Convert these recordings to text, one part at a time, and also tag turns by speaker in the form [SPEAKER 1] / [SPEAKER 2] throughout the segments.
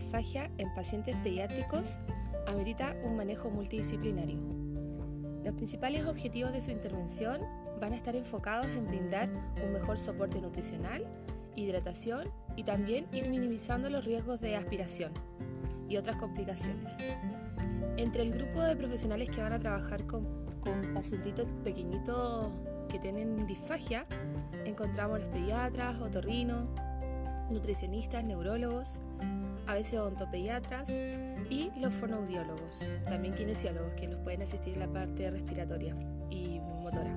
[SPEAKER 1] disfagia en pacientes pediátricos amerita un manejo multidisciplinario. Los principales objetivos de su intervención van a estar enfocados en brindar un mejor soporte nutricional, hidratación y también ir minimizando los riesgos de aspiración y otras complicaciones. Entre el grupo de profesionales que van a trabajar con, con pacientitos pequeñitos que tienen disfagia, encontramos los pediatras, otorrinos, nutricionistas, neurólogos, a veces odontopediatras y los fonoaudiólogos, también kinesiólogos que nos pueden asistir en la parte respiratoria y motora.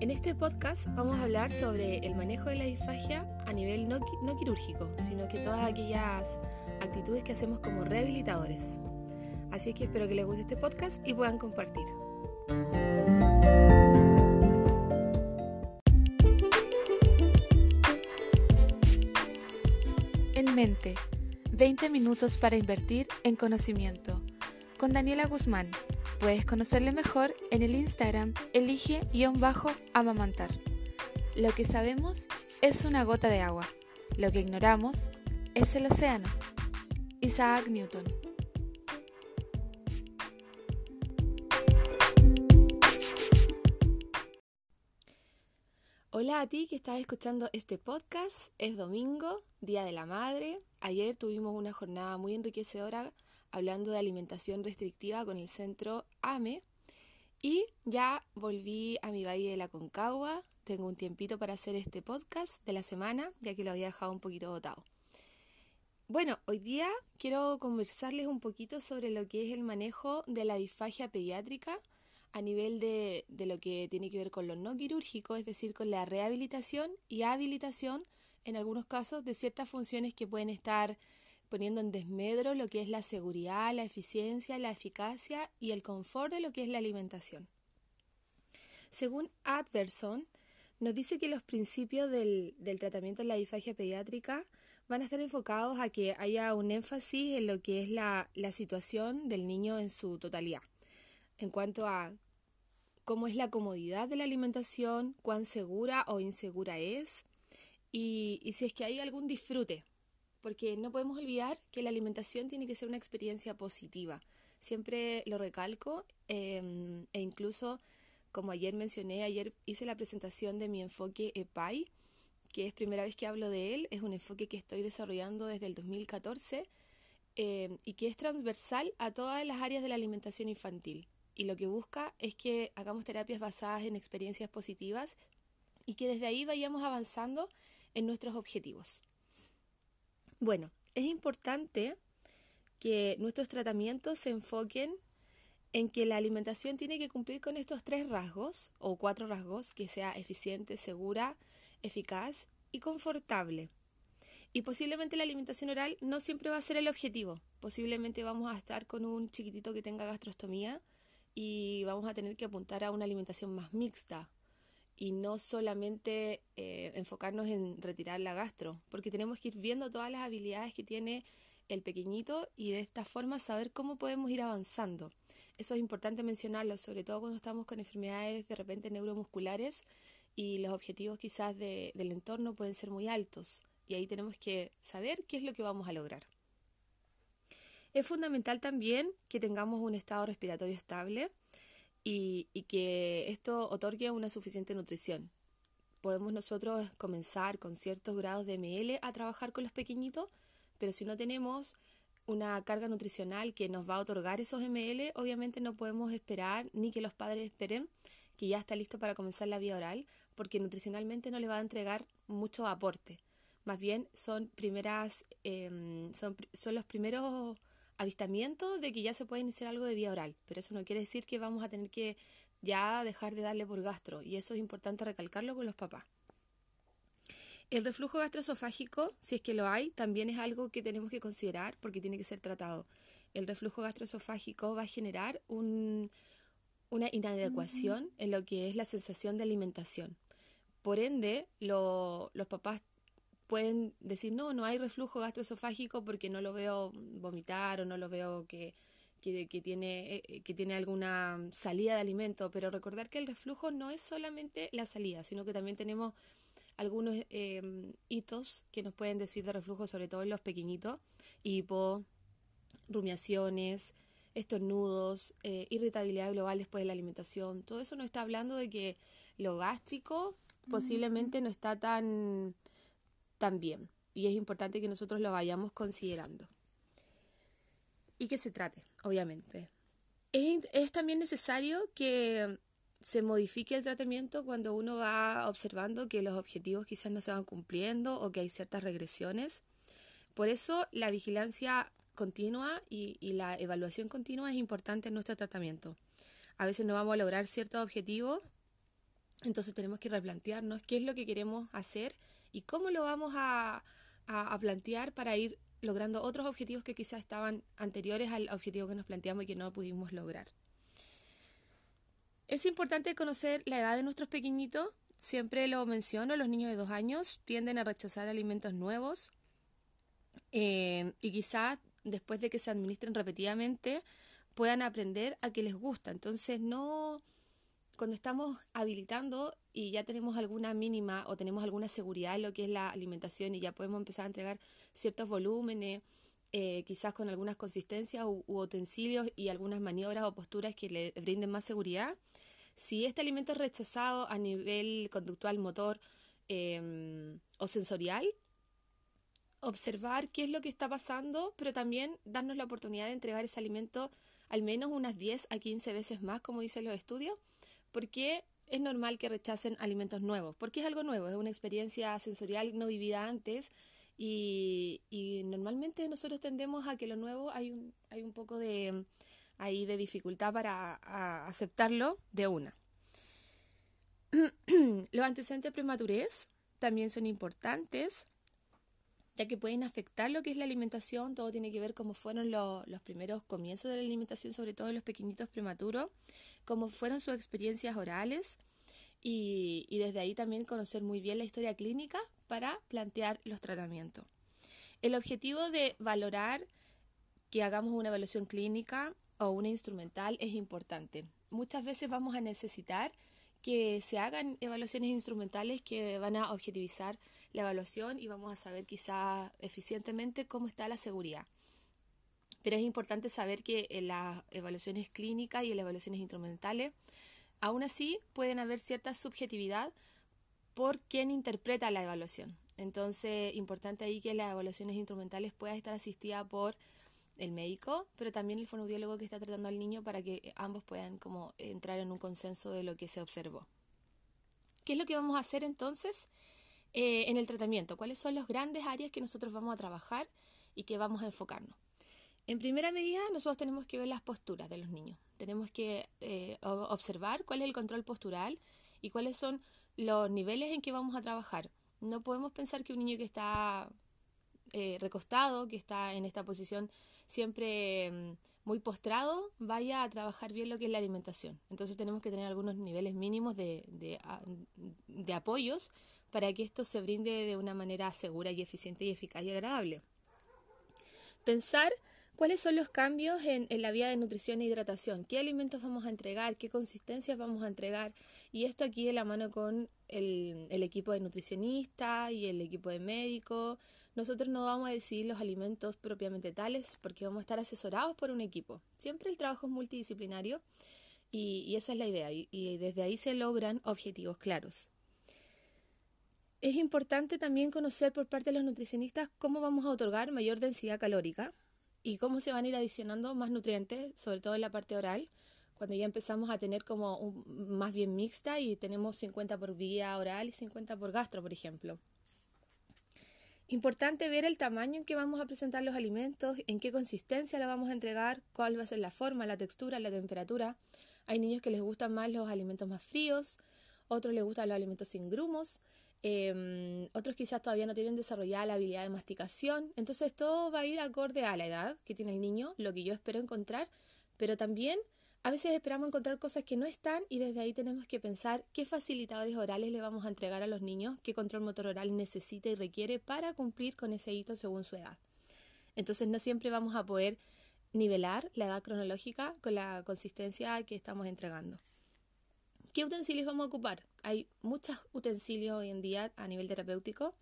[SPEAKER 1] En este podcast vamos a hablar sobre el manejo de la disfagia a nivel no, no quirúrgico, sino que todas aquellas actitudes que hacemos como rehabilitadores. Así que espero que les guste este podcast y puedan compartir.
[SPEAKER 2] Mente, 20 minutos para invertir en conocimiento. Con Daniela Guzmán. Puedes conocerle mejor en el Instagram elige-amamantar. Lo que sabemos es una gota de agua. Lo que ignoramos es el océano. Isaac Newton.
[SPEAKER 1] Hola a ti que estás escuchando este podcast. Es domingo, Día de la Madre. Ayer tuvimos una jornada muy enriquecedora hablando de alimentación restrictiva con el centro AME. Y ya volví a mi valle de la Concagua. Tengo un tiempito para hacer este podcast de la semana, ya que lo había dejado un poquito botado. Bueno, hoy día quiero conversarles un poquito sobre lo que es el manejo de la disfagia pediátrica a nivel de, de, lo que tiene que ver con lo no quirúrgico, es decir, con la rehabilitación y habilitación, en algunos casos, de ciertas funciones que pueden estar poniendo en desmedro lo que es la seguridad, la eficiencia, la eficacia y el confort de lo que es la alimentación. Según Adverson, nos dice que los principios del, del tratamiento de la disfagia pediátrica van a estar enfocados a que haya un énfasis en lo que es la, la situación del niño en su totalidad en cuanto a cómo es la comodidad de la alimentación, cuán segura o insegura es y, si es que hay algún disfrute, porque no podemos olvidar que la alimentación tiene que ser una experiencia positiva. Siempre lo recalco eh, e incluso, como ayer mencioné, ayer hice la presentación de mi enfoque EPAI, que es primera vez que hablo de él, es un enfoque que estoy desarrollando desde el 2014 eh, y que es transversal a todas las áreas de la alimentación infantil y lo que busca es que hagamos terapias basadas en experiencias positivas y que desde ahí vayamos avanzando en nuestros objetivos. Bueno, es importante que nuestros tratamientos se enfoquen en que la alimentación tiene que cumplir con estos tres rasgos o cuatro rasgos, que sea eficiente, segura, eficaz y confortable. Y posiblemente la alimentación oral no siempre va a ser el objetivo. Posiblemente vamos a estar con un chiquitito que tenga gastrostomía y vamos a tener que apuntar a una alimentación más mixta y no solamente eh, enfocarnos en retirar la gastro, porque tenemos que ir viendo todas las habilidades que tiene el pequeñito y de esta forma saber cómo podemos ir avanzando. Eso es importante mencionarlo, sobre todo cuando estamos con enfermedades de repente neuromusculares y los objetivos quizás de, del entorno pueden ser muy altos y ahí tenemos que saber qué es lo que vamos a lograr. Es fundamental también que tengamos un estado respiratorio estable y, que esto otorgue una suficiente nutrición. Podemos nosotros comenzar con ciertos grados de ml a trabajar con los pequeñitos, pero si no tenemos una carga nutricional que nos va a otorgar esos ml, obviamente no podemos esperar ni que los padres esperen que ya está listo para comenzar la vía oral, porque nutricionalmente no le va a entregar mucho aporte. Más bien son primeras, eh, son, son los primeros avistamiento de que ya se puede iniciar algo de vía oral, pero eso no quiere decir que vamos a tener que ya dejar de darle por gastro y eso es importante recalcarlo con los papás. El reflujo gastroesofágico, si es que lo hay, también es algo que tenemos que considerar porque tiene que ser tratado. El reflujo gastroesofágico va a generar un, una inadecuación en lo que es la sensación de alimentación. Por ende, lo, los papás pueden decir, no, no hay reflujo gastroesofágico porque no lo veo vomitar o no lo veo que, que, que, tiene, eh, que tiene alguna salida de alimento, pero recordar que el reflujo no es solamente la salida, sino que también tenemos algunos em, hitos que nos pueden decir de reflujo, sobre todo en los pequeñitos, hipo, rumiaciones, estornudos, eh, irritabilidad global después de la alimentación. Todo eso nos está hablando de que lo gástrico posiblemente no está tan, tan bien y es importante que nosotros lo vayamos considerando. Y que se trate, obviamente. Es, es también necesario que se modifique el tratamiento cuando uno va observando que los objetivos quizás no se van cumpliendo o que hay ciertas regresiones. Por eso la vigilancia continua y, la evaluación continua es importante en nuestro tratamiento. A veces no vamos a lograr ciertos objetivos, entonces tenemos que replantearnos qué es lo que queremos hacer y cómo lo vamos a, a plantear para ir logrando otros objetivos que quizás estaban anteriores al objetivo que nos planteamos y que no pudimos lograr. Es importante conocer la edad de nuestros pequeñitos. Siempre lo menciono, los niños de dos años tienden a rechazar alimentos nuevos eh, y quizás después de que se administren repetidamente puedan aprender a que les gusta. Entonces no, cuando estamos habilitando y ya tenemos alguna mínima o tenemos alguna seguridad en lo que es la alimentación y ya podemos empezar a entregar ciertos volúmenes, eh, quizás con algunas consistencias u, utensilios y algunas maniobras o posturas que le brinden más seguridad. Si este alimento es rechazado a nivel conductual, motor em, o sensorial, observar qué es lo que está pasando, pero también darnos la oportunidad de entregar ese alimento al menos unas 10 a 15 veces más, como dicen los estudios, porque es normal que rechacen alimentos nuevos, porque es algo nuevo, es una experiencia sensorial no vivida antes y, normalmente nosotros tendemos a que lo nuevo hay un, hay un poco de, de dificultad para aceptarlo de una. Los antecedentes prematurez también son importantes, ya que pueden afectar lo que es la alimentación. Todo tiene que ver cómo fueron los primeros comienzos de la alimentación, sobre todo en los pequeñitos prematuros, cómo fueron sus experiencias orales y, desde ahí también conocer muy bien la historia clínica para plantear los tratamientos. El objetivo de valorar que hagamos una evaluación clínica o una instrumental es importante. Muchas veces vamos a necesitar que se hagan evaluaciones instrumentales que van a objetivizar la evaluación y vamos a saber quizá eficientemente cómo está la seguridad. Pero es importante saber que en las evaluaciones clínicas y en las evaluaciones instrumentales Aún así, pueden haber cierta subjetividad por quien interpreta la evaluación. Entonces, importante ahí que las evaluaciones instrumentales puedan estar asistidas por el médico, pero también el fonoaudiólogo que está tratando al niño para que ambos puedan como entrar en un consenso de lo que se observó. ¿Qué es lo que vamos a hacer entonces eh, en el tratamiento? ¿Cuáles son las grandes áreas que nosotros vamos a trabajar y que vamos a enfocarnos? En primera medida, nosotros tenemos que ver las posturas de los niños. Tenemos que eh, observar cuál es el control postural y cuáles son los niveles en que vamos a trabajar. No podemos pensar que un niño que está eh, recostado, que está en esta posición siempre mm, muy postrado, vaya a trabajar bien lo que es la alimentación. Entonces tenemos que tener algunos niveles mínimos de, de apoyos para que esto se brinde de una manera segura y eficiente y eficaz y agradable. Pensar ¿Cuáles son los cambios en, la vía de nutrición e hidratación? ¿Qué alimentos vamos a entregar? ¿Qué consistencias vamos a entregar? Y esto aquí de la mano con el, equipo de nutricionista y el equipo de médico. Nosotros no vamos a decidir los alimentos propiamente tales porque vamos a estar asesorados por un equipo. Siempre el trabajo es multidisciplinario y, esa es la idea y desde ahí se logran objetivos claros. Es importante también conocer por parte de los nutricionistas cómo vamos a otorgar mayor densidad calórica y cómo se van a ir adicionando más nutrientes, sobre todo en la parte oral, cuando ya empezamos a tener como un, más bien mixta y tenemos 50 por vía oral y 50 por gastro, por ejemplo. Importante ver el tamaño en que vamos a presentar los alimentos, en qué consistencia la vamos a entregar, cuál va a ser la forma, la textura, la temperatura. Hay niños que les gustan más los alimentos más fríos, otros les gustan los alimentos sin grumos. Em, otros quizás todavía no tienen desarrollada la habilidad de masticación. Entonces todo va a ir acorde a la edad que tiene el niño, lo que yo espero encontrar, pero también a veces esperamos encontrar cosas que no están y desde ahí tenemos que pensar qué facilitadores orales le vamos a entregar a los niños, qué control motor oral necesita y requiere para cumplir con ese hito según su edad. Entonces no siempre vamos a poder nivelar la edad cronológica con la consistencia que estamos entregando. ¿Qué utensilios vamos a ocupar? Hay muchos utensilios hoy en día a nivel terapéutico.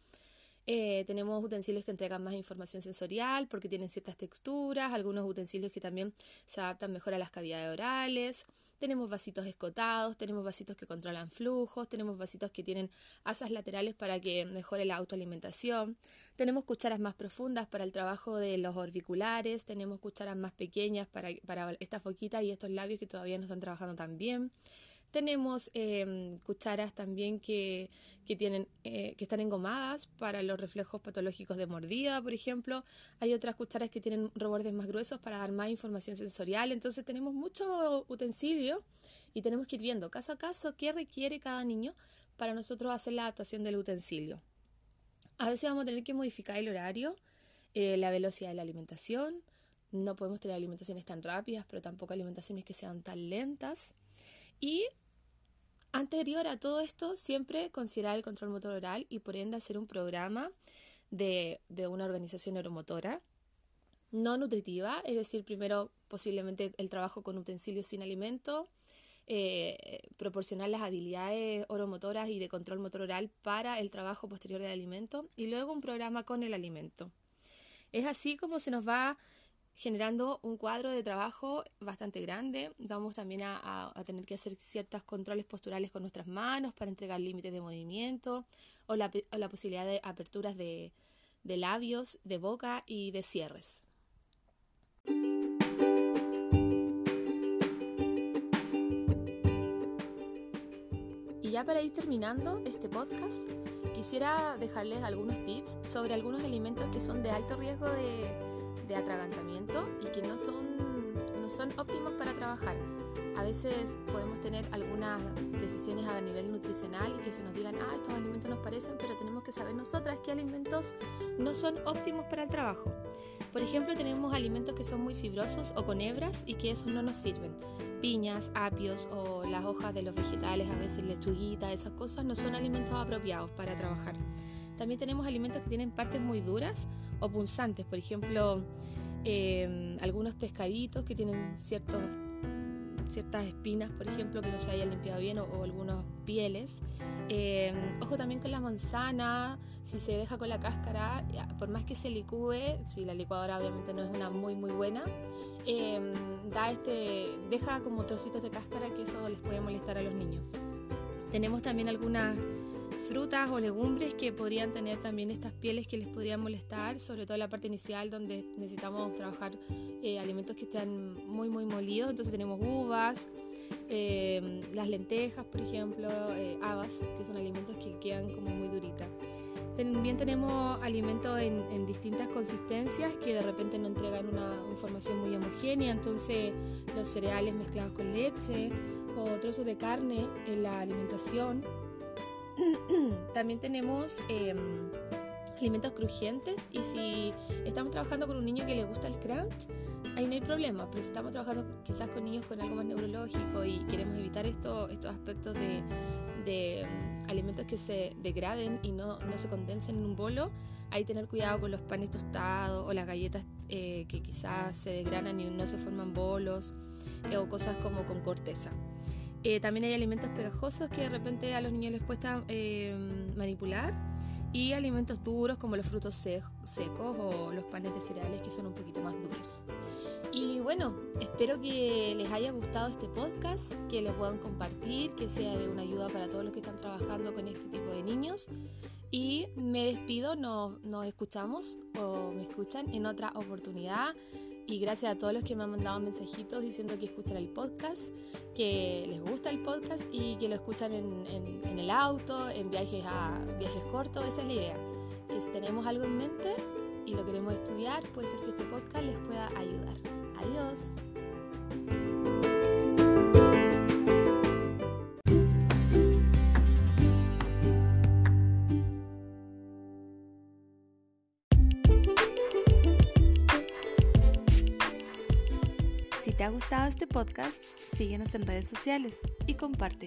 [SPEAKER 1] Eh, tenemos utensilios que entregan más información sensorial porque tienen ciertas texturas, algunos utensilios que también se adaptan mejor a las cavidades orales. Tenemos vasitos escotados, tenemos vasitos que controlan flujos, tenemos vasitos que tienen asas laterales para que mejore la autoalimentación. Tenemos cucharas más profundas para el trabajo de los orbiculares, tenemos cucharas más pequeñas para, para estas foquitas y estos labios que todavía no están trabajando tan bien. Tenemos em, cucharas también que, tienen, eh, que están engomadas para los reflejos patológicos de mordida, por ejemplo. Hay otras cucharas que tienen rebordes más gruesos para dar más información sensorial. Entonces tenemos mucho utensilio y tenemos que ir viendo caso a caso qué requiere cada niño para nosotros hacer la adaptación del utensilio. A veces vamos a tener que modificar el horario, eh, la velocidad de la alimentación. No podemos tener alimentaciones tan rápidas, pero tampoco alimentaciones que sean tan lentas. Y anterior a todo esto, siempre considerar el control motor oral y por ende hacer un programa de, una organización neuromotora no nutritiva, es decir, primero posiblemente el trabajo con utensilios sin alimento, eh, proporcionar las habilidades oromotoras y de control motor oral para el trabajo posterior del alimento y luego un programa con el alimento. Es así como se nos va generando un cuadro de trabajo bastante grande. Vamos también a, tener que hacer ciertos controles posturales con nuestras manos para entregar límites de movimiento o la, posibilidad de aperturas de, de labios, de boca y de cierres. Y ya para ir terminando este podcast, quisiera dejarles algunos tips sobre algunos alimentos que son de alto riesgo de atragantamiento y que no son, no son óptimos para trabajar. A veces podemos tener algunas decisiones a nivel nutricional y que se nos digan, ah, estos alimentos nos parecen, pero tenemos que saber nosotras qué alimentos no son óptimos para el trabajo. Por ejemplo, tenemos alimentos que son muy fibrosos o con hebras y que esos no nos sirven. Piñas, apios o las hojas de los vegetales, a veces lechuguita, esas cosas no son alimentos apropiados para trabajar. También tenemos alimentos que tienen partes muy duras o punzantes, por ejemplo, em, algunos pescaditos que tienen ciertos, ciertas espinas, por ejemplo, que no se hayan limpiado bien o, o algunas pieles. Em, ojo también con la manzana, si se deja con la cáscara, por más que se licúe, si la licuadora obviamente no es una muy muy buena, em, da este, deja como trocitos de cáscara que eso les puede molestar a los niños. Tenemos también algunas frutas o legumbres que podrían tener también estas pieles que les podrían molestar, sobre todo en la parte inicial donde necesitamos trabajar eh, alimentos que estén muy muy molidos. Entonces tenemos uvas, eh, las lentejas, por ejemplo, eh, habas, que son alimentos que quedan como muy duritas. También tenemos alimentos en, distintas consistencias que de repente no entregan una información muy homogénea, entonces los cereales mezclados con leche o trozos de carne en la alimentación También tenemos em, alimentos crujientes y si estamos trabajando con un niño que le gusta el crunch, ahí no hay problema, pero si estamos trabajando quizás con niños con algo más neurológico y queremos evitar esto, estos aspectos de, em, alimentos que se degraden y no, no, se condensen en un bolo, hay tener cuidado con los panes tostados o las galletas eh, que quizás se desgranan y no se forman bolos eh, o cosas como con corteza. Eh, también hay alimentos pegajosos que de repente a los niños les cuesta eh, manipular y alimentos duros como los frutos secos o los panes de cereales que son un poquito más duros. Y bueno, espero que les haya gustado este podcast, que lo puedan compartir, que sea de una ayuda para todos los que están trabajando con este tipo de niños. Y me despido, nos, nos escuchamos o me escuchan en otra oportunidad. Y gracias a todos los que me han mandado mensajitos diciendo que escuchan el podcast, que les gusta el podcast y que lo escuchan en, en, el auto, en viajes, a, viajes cortos. Esa es la idea. Que si tenemos algo en mente y lo queremos estudiar, puede ser que este podcast les pueda ayudar. Adiós.
[SPEAKER 2] Te ha gustado este podcast, síguenos en redes sociales y comparte.